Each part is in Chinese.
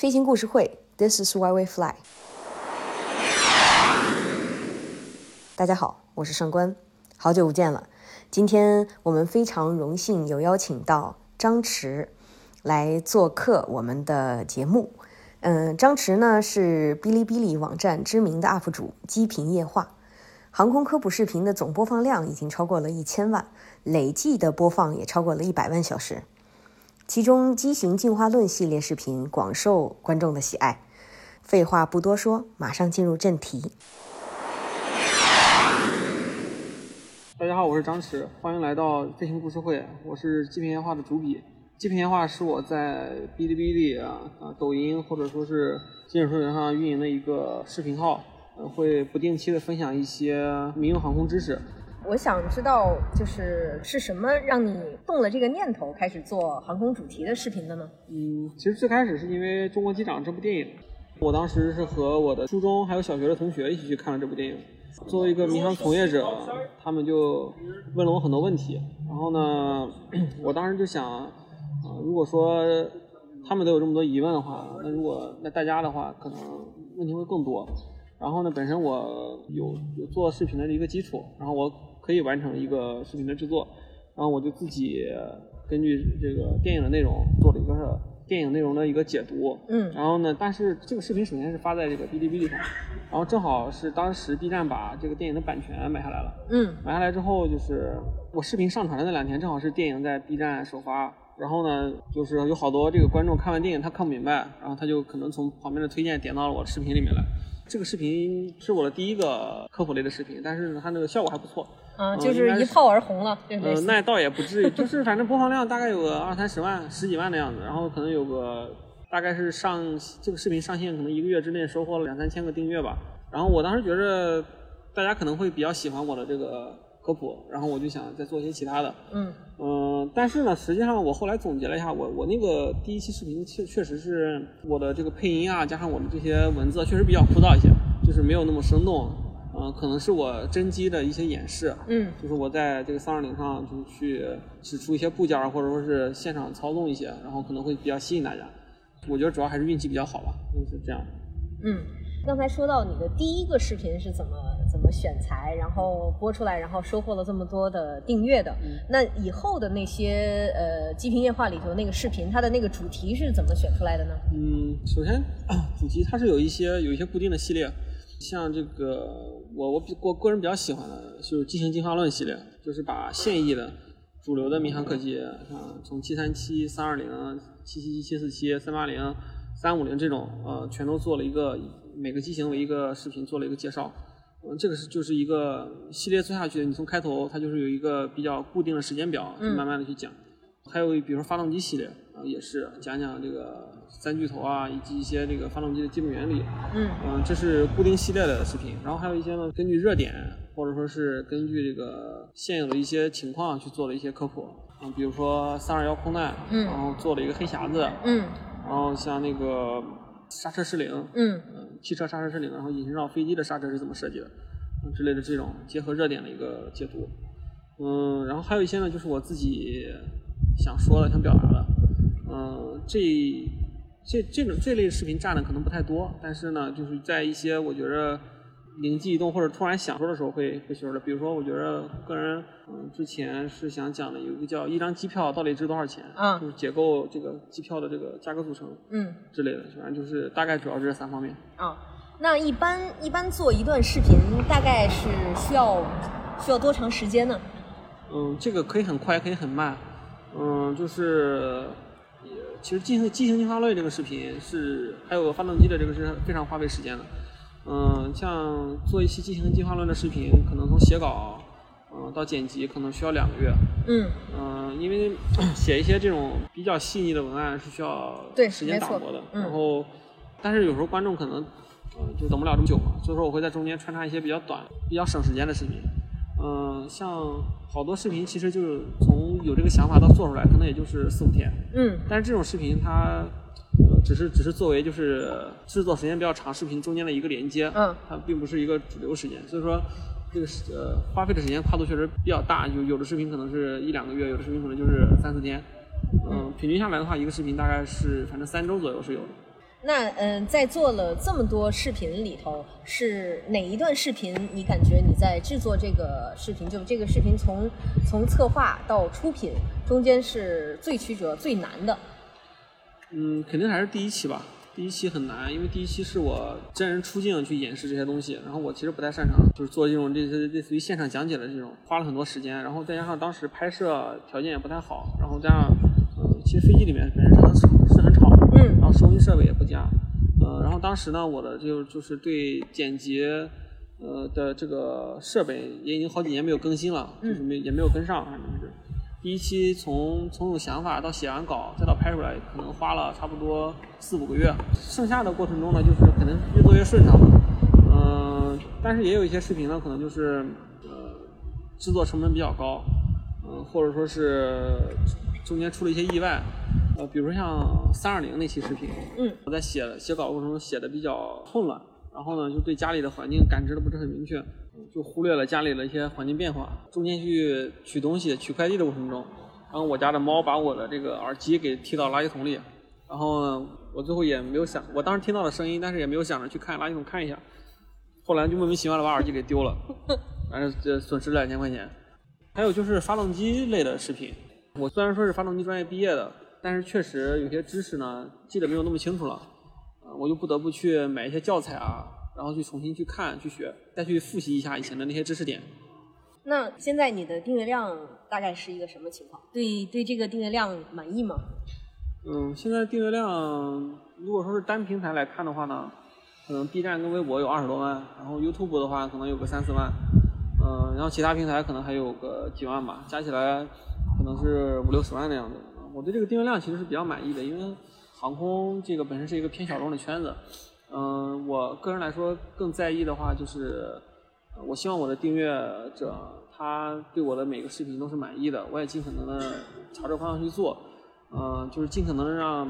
飞行故事会，This is why we fly。大家好，我是上官，好久不见了。今天我们非常荣幸有邀请到张弛来做客我们的节目。嗯，张弛呢是哔哩哔哩网站知名的 UP 主，机频夜话，航空科普视频的总播放量已经超过了一千万，累计的播放也超过了一百万小时。其中机型进化论系列视频广受观众的喜爱。废话不多说，马上进入正题。大家好，我是张弛，欢迎来到飞行故事会。我是机坪夜话的主笔。机坪夜话是我在哔哩哔哩啊、抖音或者说是今日头条上运营的一个视频号，会不定期的分享一些民用航空知识。我想知道，就是是什么让你动了这个念头，开始做航空主题的视频的呢？嗯，其实最开始是因为《中国机长》这部电影，我当时是和我的初中还有小学的同学一起去看了这部电影。作为一个民航从业者，他们就问了我很多问题，然后呢，我当时就想，啊、如果说他们都有这么多疑问的话，那如果那大家的话，可能问题会更多。然后呢，本身我有有做视频的一个基础，然后我可以完成一个视频的制作，然后我就自己根据这个电影的内容做了一个电影内容的一个解读，嗯。然后呢，但是这个视频首先是发在这个哔哩哔哩上，然后正好是当时 B 站把这个电影的版权买下来了，嗯。买下来之后就是我视频上传的那两天，正好是电影在 B 站首发，然后呢，就是有好多这个观众看完电影他看不明白，然后他就可能从旁边的推荐点到了我的视频里面来。这个视频是我的第一个科普类的视频，但是呢，它那个效果还不错。啊，嗯就是一炮而红了，这呃，那倒也不至于，就是反正播放量大概有个二三十万、十几万的样子，然后可能有个大概是上这个视频上线可能一个月之内收获了两三千个订阅吧。然后我当时觉着大家可能会比较喜欢我的这个科普，然后我就想再做一些其他的。嗯嗯，但是呢，实际上我后来总结了一下，我我那个第一期视频确确实是我的这个配音啊，加上我的这些文字确实比较枯燥一些，就是没有那么生动。嗯、可能是我真机的一些演示。嗯就是我在这个三二零上就去指出一些部件，或者说是现场操纵一些，然后可能会比较吸引大家。我觉得主要还是运气比较好吧，就是这样。嗯。刚才说到你的第一个视频是怎么怎么选材，然后播出来，然后收获了这么多的订阅的。嗯那以后的那些呃《机坪夜话》里头那个视频，它的那个主题是怎么选出来的呢？嗯，首先 主题它是有一些有一些固定的系列，像这个我我比我个人比较喜欢的就是机型进化论系列，就是把现役的主流的民航客机，啊从七三七、三二零、七七七、七四七、三八零、三五零这种，呃，全都做了一个每个机型为一个视频做了一个介绍。嗯，这个是就是一个系列做下去，你从开头它就是有一个比较固定的时间表，慢慢的去讲。还有比如说发动机系列，啊、也是讲讲这个三巨头啊，以及一些这个发动机的基本原理。嗯嗯，这是固定系列的视频，然后还有一些呢，根据热点或者说是根据这个现有的一些情况去做了一些科普。嗯，比如说三二幺空难，嗯然后做了一个黑匣子，嗯然后像那个刹车失灵，嗯嗯，汽车刹车失灵，然后引擎罩飞机的刹车是怎么设计的，之类的这种结合热点的一个解读。嗯，然后还有一些呢，就是我自己想说的、想表达的。嗯，这这这种这类视频占的可能不太多，但是呢，就是在一些我觉着灵机一动或者突然想说的时候会会说的。比如说，我觉得个人嗯之前是想讲的有一个叫一张机票到底值多少钱，嗯就是解构这个机票的这个价格组成。嗯之类的，反正就是大概主要是这三方面。啊，那一般一般做一段视频大概是需要需要多长时间呢？嗯，这个可以很快，可以很慢。嗯，就是也其实进行机型进化论这个视频是还有发动机的这个是非常花费时间的。嗯，像做一期进行进化论的视频，可能从写稿，嗯到剪辑可能需要两个月。嗯嗯，因为 写一些这种比较细腻的文案是需要时间打磨的，嗯然后，但是有时候观众可能，呃，就等不了这么久嘛，所以说我会在中间穿插一些比较短、比较省时间的视频。嗯、像好多视频其实就是从有这个想法到做出来，可能也就是四五天，嗯但是这种视频它，呃，只是只是作为就是制作时间比较长视频中间的一个连接，嗯它并不是一个主流时间，所以说这个是呃花费的时间跨度确实比较大，有有的视频可能是一两个月，有的视频可能就是三四天，嗯，平均下来的话，一个视频大概是反正三周左右是有的。那嗯，在做了这么多视频里头，是哪一段视频你感觉你在制作这个视频，就这个视频从从策划到出品中间是最曲折、最难的？嗯，肯定还是第一期吧。第一期很难，因为第一期是我真人出镜去演示这些东西，然后我其实不太擅长，就是做这种类似类似于现场讲解的这种，花了很多时间，然后再加上当时拍摄条件也不太好，然后加上。呃其实飞机里面本身是很是很吵，嗯，然后收音设备也不佳，呃，然后当时呢，我的就就是对剪辑，呃的这个设备也已经好几年没有更新了，就是没也没有跟上，反正是第一期从从有想法到写完稿再到拍出来，可能花了差不多四五个月，剩下的过程中呢，就是可能越做越顺畅，嗯，但是也有一些视频呢，可能就是呃制作成本比较高，嗯，或者说是。中间出了一些意外，呃，比如像三二零那期视频，嗯，我在写写稿过程中写的比较混乱，然后呢，就对家里的环境感知的不是很明确，就忽略了家里的一些环境变化。中间去取东西、取快递的过程中，然后我家的猫把我的这个耳机给踢到垃圾桶里，然后，我最后也没有想，我当时听到了声音，但是也没有想着去看垃圾桶看一下，后来就莫名其妙的把耳机给丢了，反正这损失两千块钱。还有就是发动机类的视频。我虽然说是发动机专业毕业的，但是确实有些知识呢记得没有那么清楚了，我就不得不去买一些教材啊，然后去重新去看、去学，再去复习一下以前的那些知识点。那现在你的订阅量大概是一个什么情况？对对，这个订阅量满意吗？嗯，现在订阅量如果说是单平台来看的话呢，可能 B 站跟微博有二十多万，然后 YouTube 的话可能有个三四万，嗯，然后其他平台可能还有个几万吧，加起来。可能是五六十万的样子，我对这个订阅量其实是比较满意的，因为航空这个本身是一个偏小众的圈子，嗯，我个人来说更在意的话就是，我希望我的订阅者他对我的每个视频都是满意的，我也尽可能的朝这个方向去做，嗯，就是尽可能的让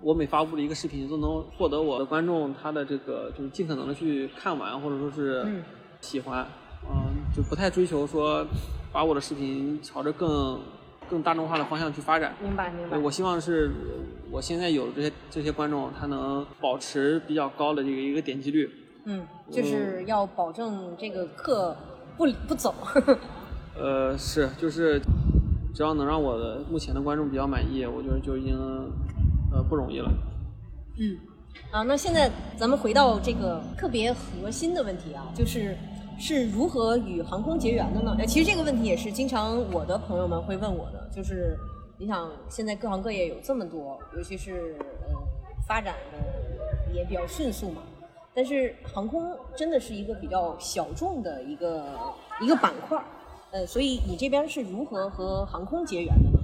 我每发布的一个视频都能获得我的观众他的这个就是尽可能的去看完或者说是喜欢，嗯，就不太追求说。把我的视频朝着更更大众化的方向去发展。明白，明白。我希望是我现在有这些这些观众，他能保持比较高的这个一个点击率。嗯，就是要保证这个课不不走。呃，是，就是只要能让我的目前的观众比较满意，我觉得就已经呃不容易了。嗯，啊，那现在咱们回到这个特别核心的问题啊，就是。是如何与航空结缘的呢？呃，其实这个问题也是经常我的朋友们会问我的，就是你想现在各行各业有这么多，尤其是呃发展的也比较迅速嘛，但是航空真的是一个比较小众的一个一个板块儿，呃，所以你这边是如何和航空结缘的呢？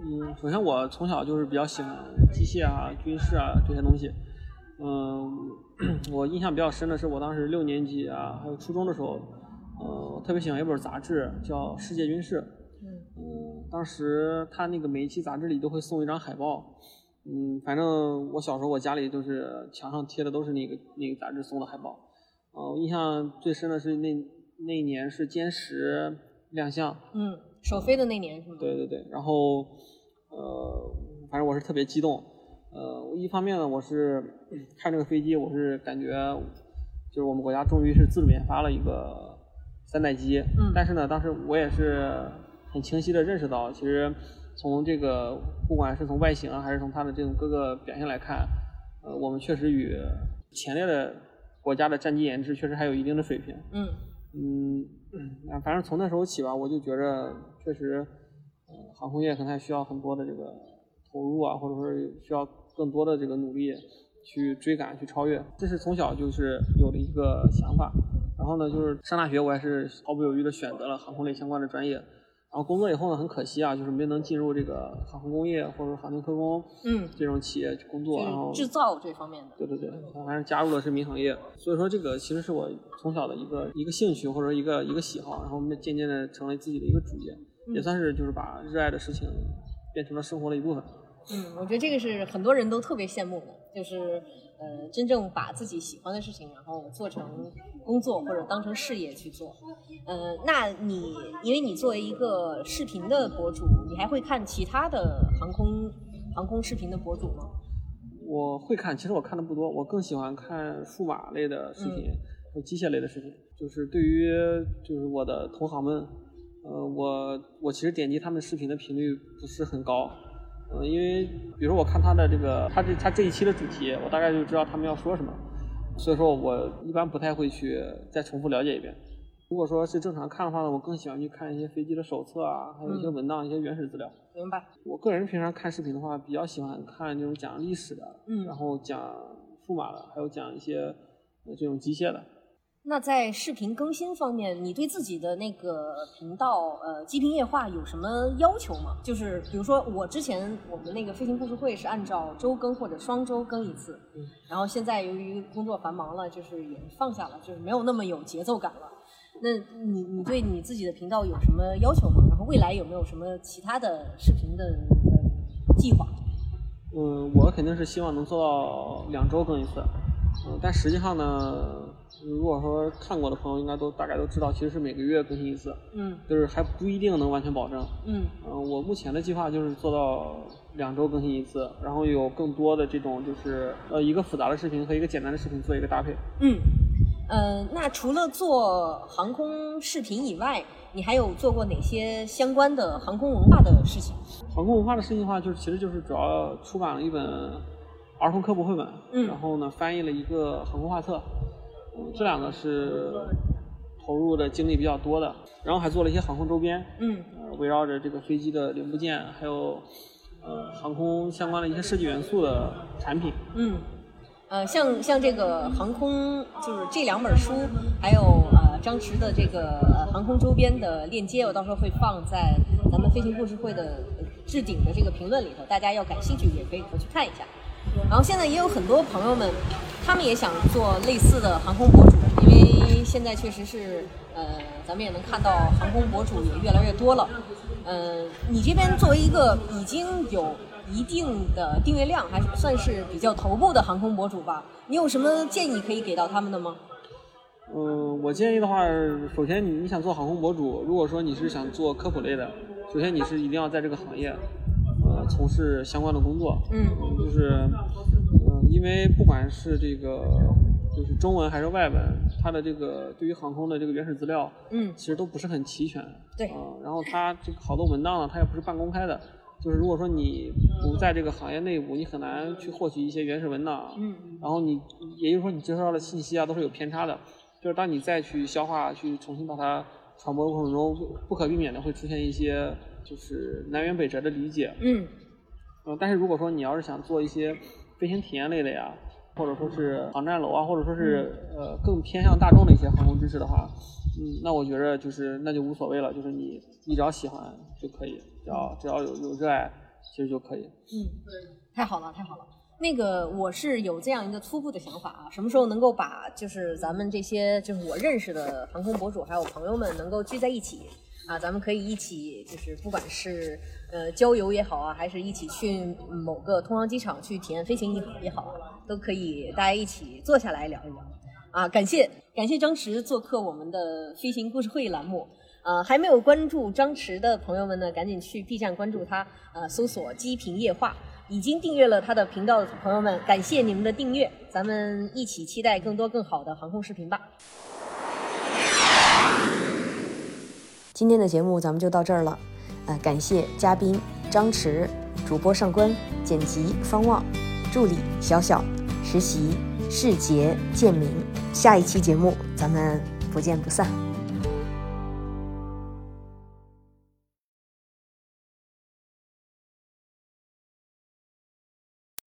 嗯，首先我从小就是比较喜欢机械啊、军事啊这些东西，嗯。我印象比较深的是，我当时六年级啊，还有初中的时候，呃，特别喜欢一本杂志，叫《世界军事》。嗯。当时他那个每一期杂志里都会送一张海报。嗯，反正我小时候我家里就是墙上贴的都是那个那个杂志送的海报。呃，我印象最深的是那那一年是歼十亮相。嗯，首飞的那年是吗？对对对。然后，呃，反正我是特别激动。呃，一方面呢，我是看这个飞机，我是感觉就是我们国家终于是自主研发了一个三代机。嗯。但是呢，当时我也是很清晰的认识到，其实从这个不管是从外形啊，还是从它的这种各个表现来看，呃，我们确实与前列的国家的战机研制确实还有一定的水平。嗯。嗯，反正从那时候起吧，我就觉着确实，呃，航空业可能还需要很多的这个投入啊，或者说需要。更多的这个努力去追赶、去超越，这是从小就是有的一个想法。然后呢，就是上大学，我还是毫不犹豫的选择了航空类相关的专业。然后工作以后呢，很可惜啊，就是没能进入这个航空工业或者航天科工嗯这种企业去工作。然后制造这方面的。对对对，我还是加入了是民航业。所以说，这个其实是我从小的一个一个兴趣或者一个一个喜好，然后渐渐的成为自己的一个主业，也算是就是把热爱的事情变成了生活的一部分。嗯，我觉得这个是很多人都特别羡慕的，就是呃，真正把自己喜欢的事情，然后做成工作或者当成事业去做。呃，那你因为你作为一个视频的博主，你还会看其他的航空航空视频的博主吗？我会看，其实我看的不多，我更喜欢看数码类的视频和机械类的视频。就是对于就是我的同行们，呃，我我其实点击他们视频的频率不是很高，呃，因为比如我看他的这个他这他这一期的主题，我大概就知道他们要说什么，所以说我一般不太会去再重复了解一遍。如果说是正常看的话呢，我更喜欢去看一些飞机的手册啊，还有一些文档、一些原始资料。明白。我个人平常看视频的话，比较喜欢看这种讲历史的，嗯然后讲数码的，还有讲一些呃这种机械的。那在视频更新方面，你对自己的那个频道呃《极品夜话》有什么要求吗？就是比如说我之前我们那个飞行故事会是按照周更或者双周更一次，嗯然后现在由于工作繁忙了，就是也放下了，就是没有那么有节奏感了。那你你对你自己的频道有什么要求吗？然后未来有没有什么其他的视频的呃计划？嗯，我肯定是希望能做到两周更一次。嗯，但实际上呢，如果说看过的朋友应该都大概都知道，其实是每个月更新一次，嗯就是还不一定能完全保证。嗯嗯，我目前的计划就是做到两周更新一次，然后有更多的这种就是呃一个复杂的视频和一个简单的视频做一个搭配。嗯，呃，那除了做航空视频以外，你还有做过哪些相关的航空文化的事情？航空文化的事情的话，就是其实就是主要出版了一本儿童科普绘本，嗯然后呢翻译了一个航空画册，嗯，这两个是投入的精力比较多的，然后还做了一些航空周边，嗯呃，围绕着这个飞机的零部件，还有呃航空相关的一些设计元素的产品。嗯，呃，像像这个航空，就是这两本书，还有呃张弛的这个呃航空周边的链接，我到时候会放在咱们飞行故事会的呃置顶的这个评论里头，大家要感兴趣也可以回去看一下。然后现在也有很多朋友们，他们也想做类似的航空博主，因为现在确实是呃，咱们也能看到航空博主也越来越多了。呃，你这边作为一个已经有一定的订阅量，还是算是比较头部的航空博主吧，你有什么建议可以给到他们的吗？嗯，我建议的话，首先你你想做航空博主，如果说你是想做科普类的，首先你是一定要在这个行业，从事相关的工作。嗯嗯，就是，嗯、因为不管是这个就是中文还是外文，它的这个对于航空的这个原始资料，嗯其实都不是很齐全。对嗯、然后它这个好多文档呢，它也不是半公开的。就是如果说你不在这个行业内部，你很难去获取一些原始文档。嗯然后你，也就是说你接收到的信息啊，都是有偏差的。就是当你再去消化、去重新把它传播的过程中，不可避免的会出现一些就是南辕北辙的理解。嗯嗯，但是如果说你要是想做一些飞行体验类的呀，或者说是航站楼啊，或者说是呃更偏向大众的一些航空知识的话，嗯，那我觉着就是那就无所谓了，就是你你只要喜欢就可以，只要只要有有热爱，其实就可以。嗯，对太好了，太好了。那个我是有这样一个初步的想法啊，什么时候能够把就是咱们这些就是我认识的航空博主还有朋友们能够聚在一起啊，咱们可以一起就是不管是呃郊游也好啊，还是一起去某个通航机场去体验飞行也好也好啊，都可以大家一起坐下来聊一聊啊。感谢感谢张弛做客我们的飞行故事会栏目。呃，还没有关注张弛的朋友们呢，赶紧去 B 站关注他，呃，搜索“机坪夜话”。已经订阅了他的频道的朋友们，感谢你们的订阅，咱们一起期待更多更好的航空视频吧。今天的节目咱们就到这儿了，呃，感谢嘉宾张弛、主播上官、剪辑方望、助理小小、实习世杰、建明。下一期节目咱们不见不散。